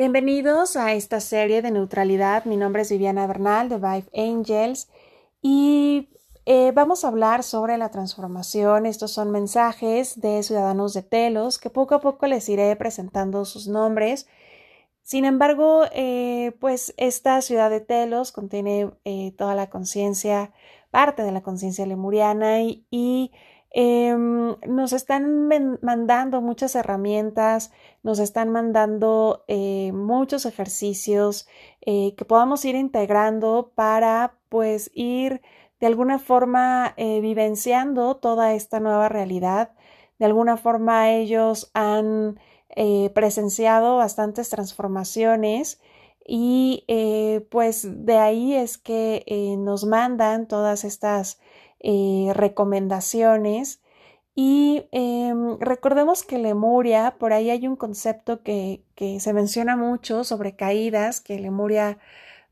Bienvenidos a esta serie de neutralidad. Mi nombre es Viviana Bernal de Vive Angels y eh, vamos a hablar sobre la transformación. Estos son mensajes de ciudadanos de Telos que poco a poco les iré presentando sus nombres. Sin embargo, eh, pues esta ciudad de Telos contiene eh, toda la conciencia, parte de la conciencia lemuriana y Em, nos están mandando muchas herramientas, nos están mandando eh, muchos ejercicios eh, que podamos ir integrando para pues ir de alguna forma eh, vivenciando toda esta nueva realidad. De alguna forma ellos han presenciado bastantes transformaciones y pues de ahí es que nos mandan todas estas eh, recomendaciones. Y em, recordemos que Lemuria, por ahí hay un concepto que, se menciona mucho sobre caídas, que Lemuria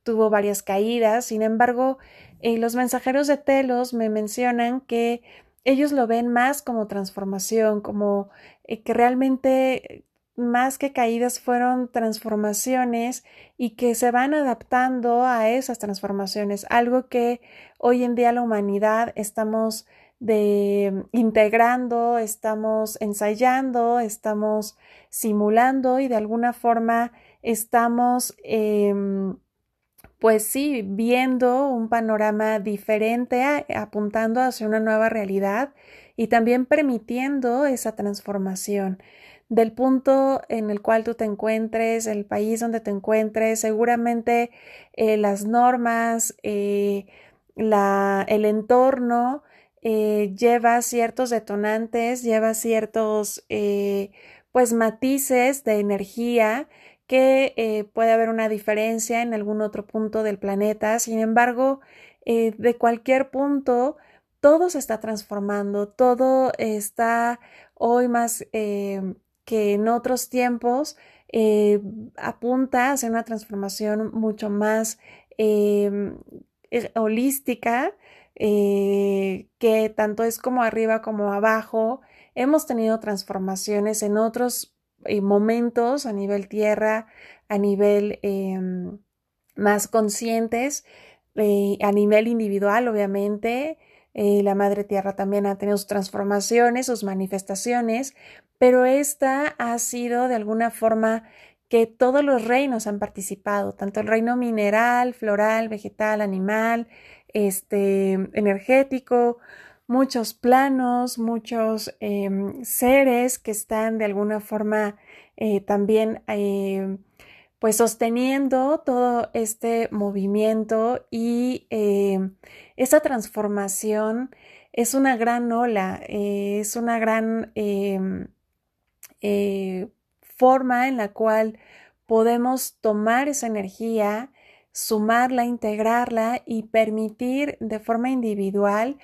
tuvo varias caídas, sin embargo, eh, los mensajeros de Telos me mencionan que ellos lo ven más como transformación, como eh, que realmente más que caídas fueron transformaciones y que se van adaptando a esas transformaciones, algo que hoy en día la humanidad estamos de integrando, estamos ensayando, estamos simulando y de alguna forma estamos em, pues sí, viendo un panorama diferente, apuntando hacia una nueva realidad y también permitiendo esa transformación del punto en el cual tú te encuentres, el país donde te encuentres, seguramente eh, las normas, eh, la, el entorno eh, lleva ciertos detonantes, lleva ciertos pues matices de energía que puede haber una diferencia en algún otro punto del planeta. Sin embargo, de cualquier punto, todo se está transformando, todo está hoy más que en otros tiempos eh, apunta hacia una transformación mucho más em, eh, holística, eh, que tanto es como arriba como abajo. Hemos tenido transformaciones en otros momentos a nivel tierra, a nivel em, más conscientes, a nivel individual, obviamente. La Madre Tierra también ha tenido sus transformaciones, sus manifestaciones, pero esta ha sido de alguna forma que todos los reinos han participado, tanto el reino mineral, floral, vegetal, animal, este, energético, muchos planos, muchos em, seres que están de alguna forma eh, también em, pues sosteniendo todo este movimiento y em, esa transformación es una gran ola, eh, es una gran eh, forma en la cual podemos tomar esa energía, sumarla, integrarla y permitir de forma individual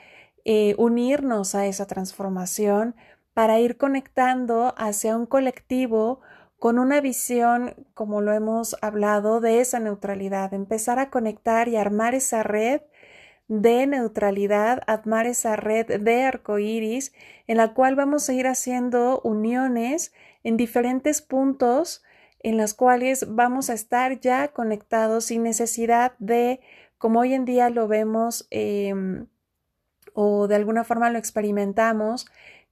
eh, unirnos a esa transformación para ir conectando hacia un colectivo con una visión, como lo hemos hablado, de esa neutralidad, empezar a conectar y armar esa red de neutralidad, armar esa red de arcoíris en la cual vamos a ir haciendo uniones en diferentes puntos en las cuales vamos a estar ya conectados sin necesidad de, como hoy en día lo vemos em, o de alguna forma lo experimentamos,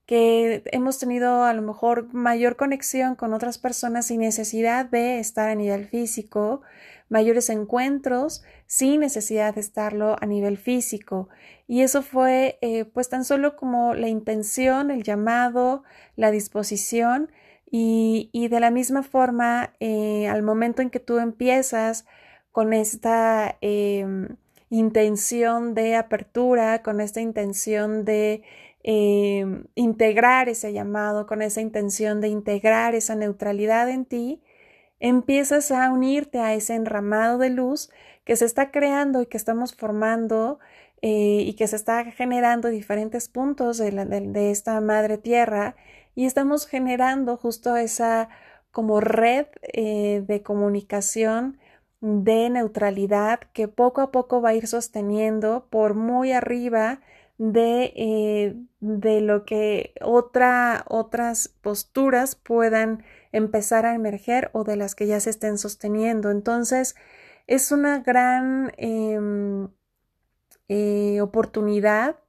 que hemos tenido a lo mejor mayor conexión con otras personas sin necesidad de estar a nivel físico, mayores encuentros sin necesidad de estarlo a nivel físico. Y eso fue eh, pues tan solo como la intención, el llamado, la disposición y, de la misma forma eh, al momento en que tú empiezas con esta em, intención de apertura, con esta intención de Em, integrar ese llamado, con esa intención de integrar esa neutralidad en ti, empiezas a unirte a ese enramado de luz que se está creando y que estamos formando eh, y que se está generando diferentes puntos de, esta madre tierra y estamos generando justo esa como red eh, de comunicación de neutralidad que poco a poco va a ir sosteniendo por muy arriba de, eh, de lo que otra, otras posturas puedan empezar a emerger o de las que ya se estén sosteniendo. Entonces, es una gran em, eh, oportunidad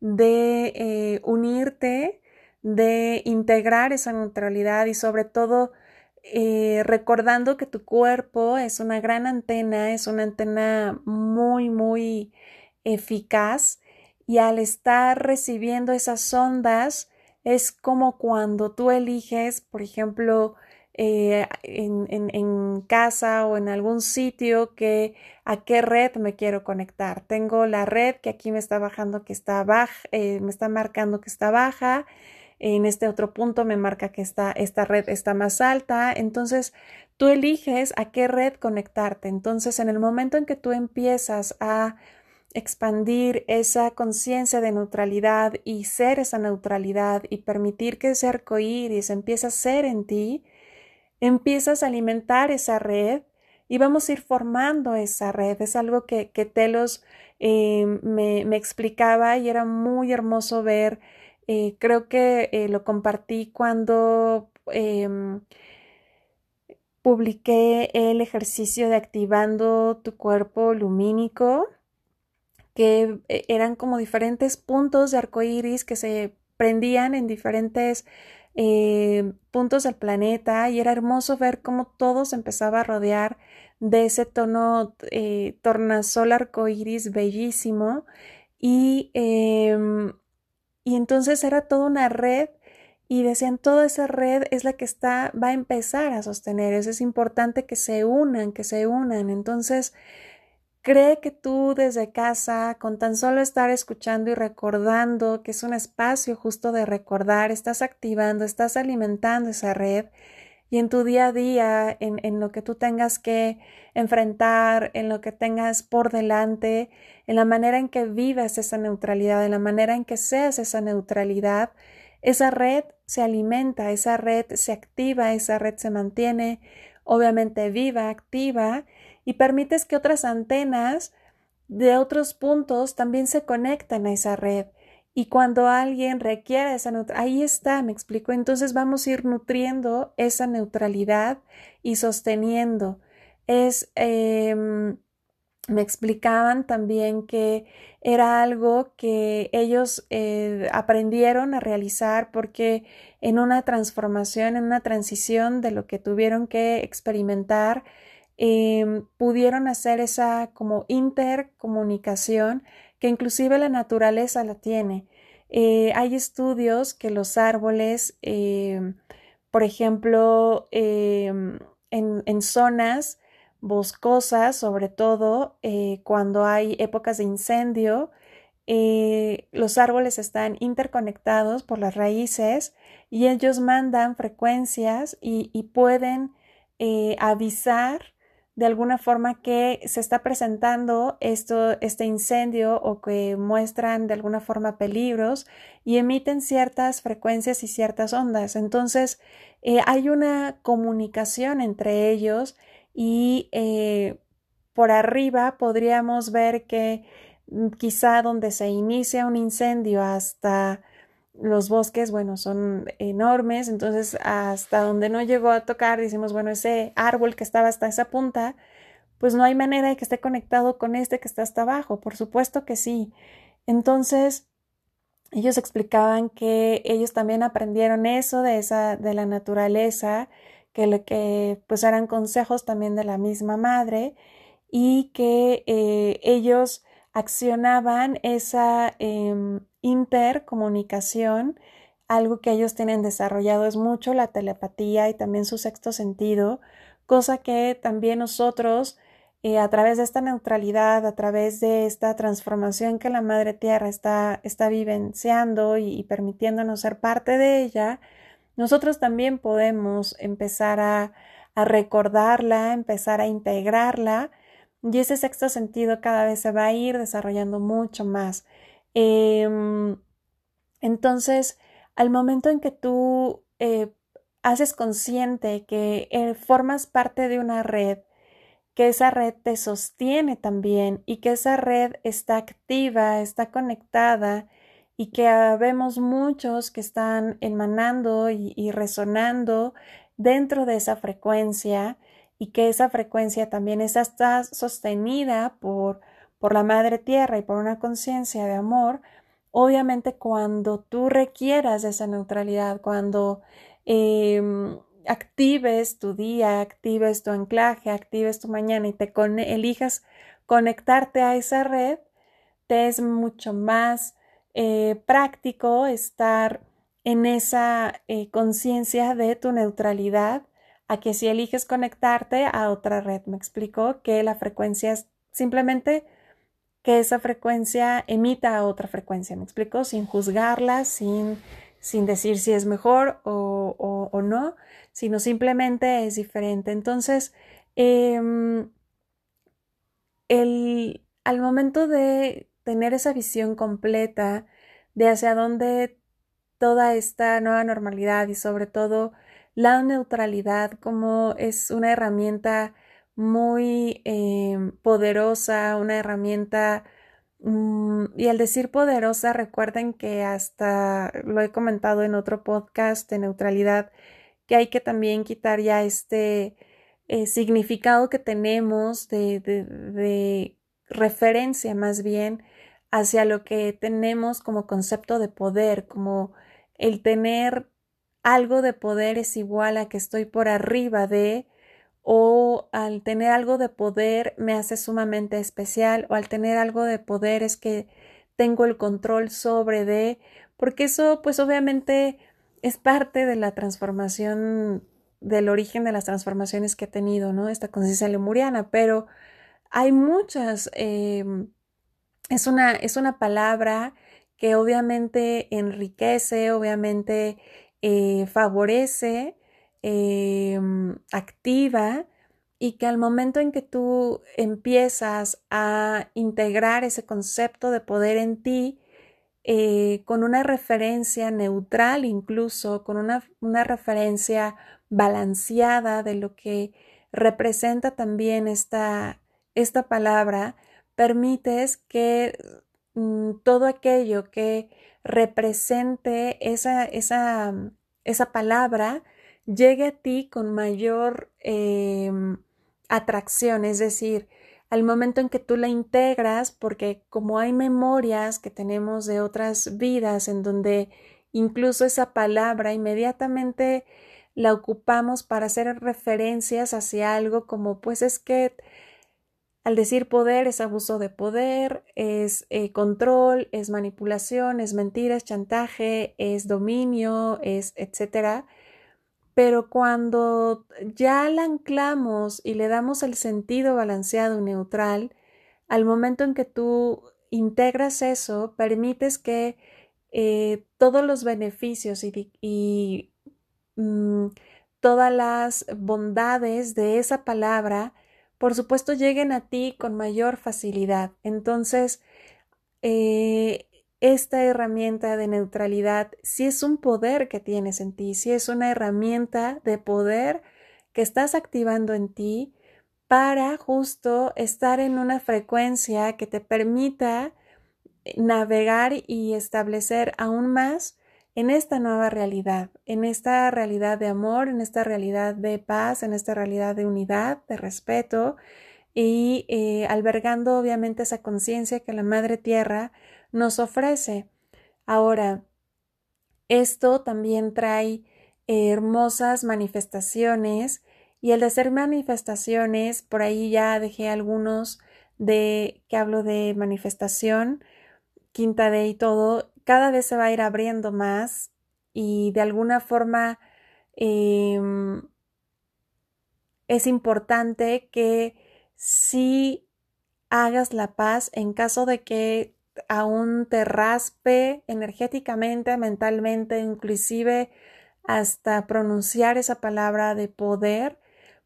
de eh, unirte, de integrar esa neutralidad y sobre todo recordando que tu cuerpo es una gran antena, es una antena muy, muy eficaz y al estar recibiendo esas ondas es como cuando tú eliges, por ejemplo, eh, en, casa o en algún sitio que a qué red me quiero conectar. Tengo la red que aquí me está bajando que está baja, eh, me está marcando que está baja. En este otro punto me marca que está, esta red está más alta. Entonces, tú eliges a qué red conectarte. Entonces, en el momento en que tú empiezas a expandir esa conciencia de neutralidad y ser esa neutralidad y permitir que ese arco iris empiece a ser en ti, empiezas a alimentar esa red y vamos a ir formando esa red. Es algo que, que Telos eh, me, explicaba y era muy hermoso ver. Eh, creo que eh, lo compartí cuando em, publiqué el ejercicio de activando tu cuerpo lumínico que eh, eran como diferentes puntos de arcoíris que se prendían en diferentes eh, puntos del planeta y era hermoso ver cómo todo se empezaba a rodear de ese tono eh, tornasol arcoíris bellísimo. Y, em, y entonces era toda una red y decían toda esa red es la que está va a empezar a sostener eso es importante que se unan que se unan entonces Cree que tú desde casa, con tan solo estar escuchando y recordando, que es un espacio justo de recordar, estás activando, estás alimentando esa red y en tu día a día, en, en, lo que tú tengas que enfrentar, en lo que tengas por delante, en la manera en que vives esa neutralidad, en la manera en que seas esa neutralidad, esa red se alimenta, esa red se activa, esa red se mantiene, obviamente viva, activa y permites que otras antenas de otros puntos también se conecten a esa red. Y cuando alguien requiere esa neutralidad, ahí está, me explico. Entonces vamos a ir nutriendo esa neutralidad y sosteniendo. Es, em, me explicaban también que era algo que ellos eh, aprendieron a realizar porque en una transformación, en una transición de lo que tuvieron que experimentar, Em, pudieron hacer esa como intercomunicación que inclusive la naturaleza la tiene. Eh, hay estudios que los árboles, em, por ejemplo, em, en, zonas boscosas, sobre todo eh, cuando hay épocas de incendio, eh, los árboles están interconectados por las raíces y ellos mandan frecuencias y pueden avisar de alguna forma que se está presentando esto, este incendio o que muestran de alguna forma peligros y emiten ciertas frecuencias y ciertas ondas. Entonces, eh, hay una comunicación entre ellos y eh, por arriba podríamos ver que mm, quizá donde se inicia un incendio hasta los bosques, bueno, son enormes, entonces hasta donde no llegó a tocar, decimos, bueno, ese árbol que estaba hasta esa punta, pues no hay manera de que esté conectado con este que está hasta abajo, por supuesto que sí. Entonces, ellos explicaban que ellos también aprendieron eso de esa, de la naturaleza, que, le, que pues eran consejos también de la misma madre y que eh, ellos accionaban esa em, intercomunicación, algo que ellos tienen desarrollado es mucho la telepatía y también su sexto sentido, cosa que también nosotros eh, a través de esta neutralidad, a través de esta transformación que la Madre Tierra está, está vivenciando y, permitiéndonos ser parte de ella, nosotros también podemos empezar a recordarla, empezar a integrarla y ese sexto sentido cada vez se va a ir desarrollando mucho más. Em, entonces, al momento en que tú eh, haces consciente que eh, formas parte de una red, que esa red te sostiene también y que esa red está activa, está conectada y que vemos muchos que están emanando y resonando dentro de esa frecuencia y que esa frecuencia también está sostenida por, por la Madre Tierra y por una conciencia de amor, obviamente cuando tú requieras esa neutralidad, cuando em, actives tu día, actives tu anclaje, actives tu mañana y te elijas conectarte a esa red, te es mucho más eh, práctico estar en esa eh, conciencia de tu neutralidad a que si eliges conectarte a otra red. Me explico que la frecuencia es simplemente que esa frecuencia emita a otra frecuencia. Me explico sin juzgarla, sin, sin decir si es mejor o, o, no, sino simplemente es diferente. Entonces, em, el, al momento de tener esa visión completa de hacia dónde toda esta nueva normalidad y sobre todo la neutralidad como es una herramienta muy eh, poderosa, una herramienta mm, y al decir poderosa recuerden que hasta lo he comentado en otro podcast de neutralidad que hay que también quitar ya este eh, significado que tenemos de, de referencia más bien hacia lo que tenemos como concepto de poder, como el tener algo de poder es igual a que estoy por arriba de, o al tener algo de poder me hace sumamente especial, o al tener algo de poder es que tengo el control sobre de, porque eso pues obviamente es parte de la transformación, del origen de las transformaciones que he tenido, ¿no? Esta conciencia lemuriana, pero hay muchas, em, es, una, es una palabra que obviamente enriquece, obviamente eh, favorece, em, activa y que al momento en que tú empiezas a integrar ese concepto de poder en ti, eh, con una referencia neutral incluso, con una, una, referencia balanceada de lo que representa también esta, esta palabra, permites que mm, todo aquello que represente esa, esa, esa palabra llegue a ti con mayor em, atracción, es decir, al momento en que tú la integras, porque como hay memorias que tenemos de otras vidas en donde incluso esa palabra inmediatamente la ocupamos para hacer referencias hacia algo como pues es que al decir poder es abuso de poder, es eh, control, es manipulación, es mentira, es chantaje, es dominio, es etcétera. Pero cuando ya la anclamos y le damos el sentido balanceado y neutral, al momento en que tú integras eso, permites que eh, todos los beneficios y, mm, todas las bondades de esa palabra por supuesto, lleguen a ti con mayor facilidad. Entonces, eh, esta herramienta de neutralidad si es un poder que tienes en ti, si es una herramienta de poder que estás activando en ti para justo estar en una frecuencia que te permita navegar y establecer aún más en esta nueva realidad, en esta realidad de amor, en esta realidad de paz, en esta realidad de unidad, de respeto y eh, albergando obviamente esa conciencia que la Madre Tierra nos ofrece. Ahora, esto también trae hermosas manifestaciones y el de hacer manifestaciones, por ahí ya dejé algunos de que hablo de manifestación, quinta de y todo, cada vez se va a ir abriendo más y de alguna forma em, es importante que si hagas la paz en caso de que aún te raspe energéticamente, mentalmente, inclusive hasta pronunciar esa palabra de poder,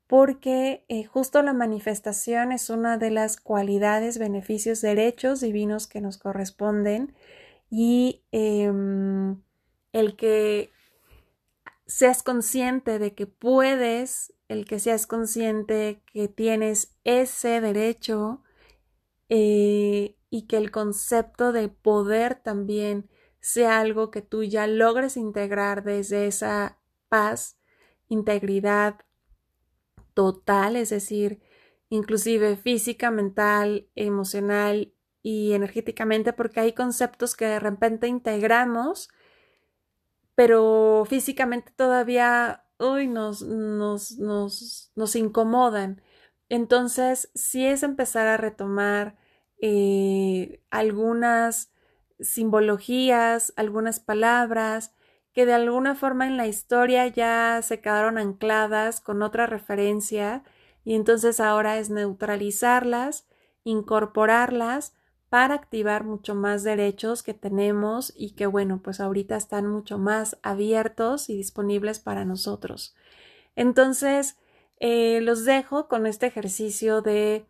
porque eh, justo la manifestación es una de las cualidades, beneficios, derechos divinos que nos corresponden y em, el que seas consciente de que puedes, el que seas consciente que tienes ese derecho eh, y que el concepto de poder también sea algo que tú ya logres integrar desde esa paz integridad total, es decir, inclusive física, mental, emocional y energéticamente, porque hay conceptos que de repente integramos, pero físicamente todavía uy, nos, nos, nos, nos incomodan. Entonces, sí es empezar a retomar eh, algunas simbologías, algunas palabras que de alguna forma en la historia ya se quedaron ancladas con otra referencia y entonces ahora es neutralizarlas, incorporarlas para activar mucho más derechos que tenemos y que bueno, pues ahorita están mucho más abiertos y disponibles para nosotros. Entonces, eh, los dejo con este ejercicio de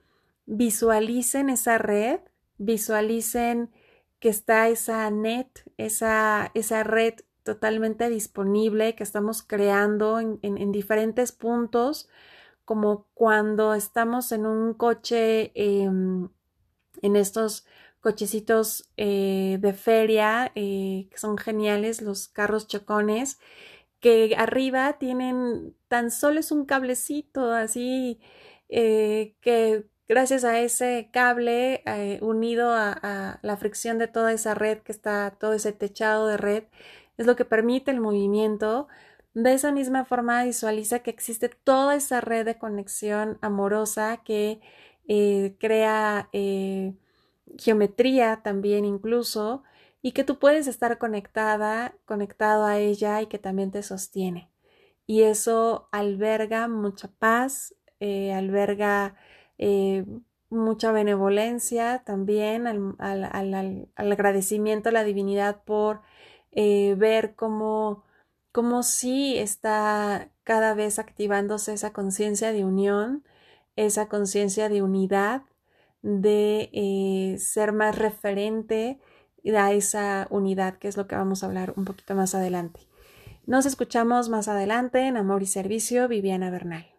visualicen esa red, visualicen que está esa net, esa, esa red totalmente disponible que estamos creando en, diferentes puntos, como cuando estamos en un coche, em, en estos cochecitos eh, de feria, eh, que son geniales, los carros chocones, que arriba tienen tan solo es un cablecito así eh, que gracias a ese cable unido a, la fricción de toda esa red que está todo ese techado de red es lo que permite el movimiento. De esa misma forma visualiza que existe toda esa red de conexión amorosa que eh, crea geometría también incluso y que tú puedes estar conectada, conectado a ella y que también te sostiene. Y eso alberga mucha paz, eh, alberga eh, mucha benevolencia también, al, agradecimiento a la divinidad por eh, ver cómo, cómo sí está cada vez activándose esa conciencia de unión, esa conciencia de unidad, de ser más referente a esa unidad, que es lo que vamos a hablar un poquito más adelante. Nos escuchamos más adelante en Amor y Servicio, Viviana Bernal.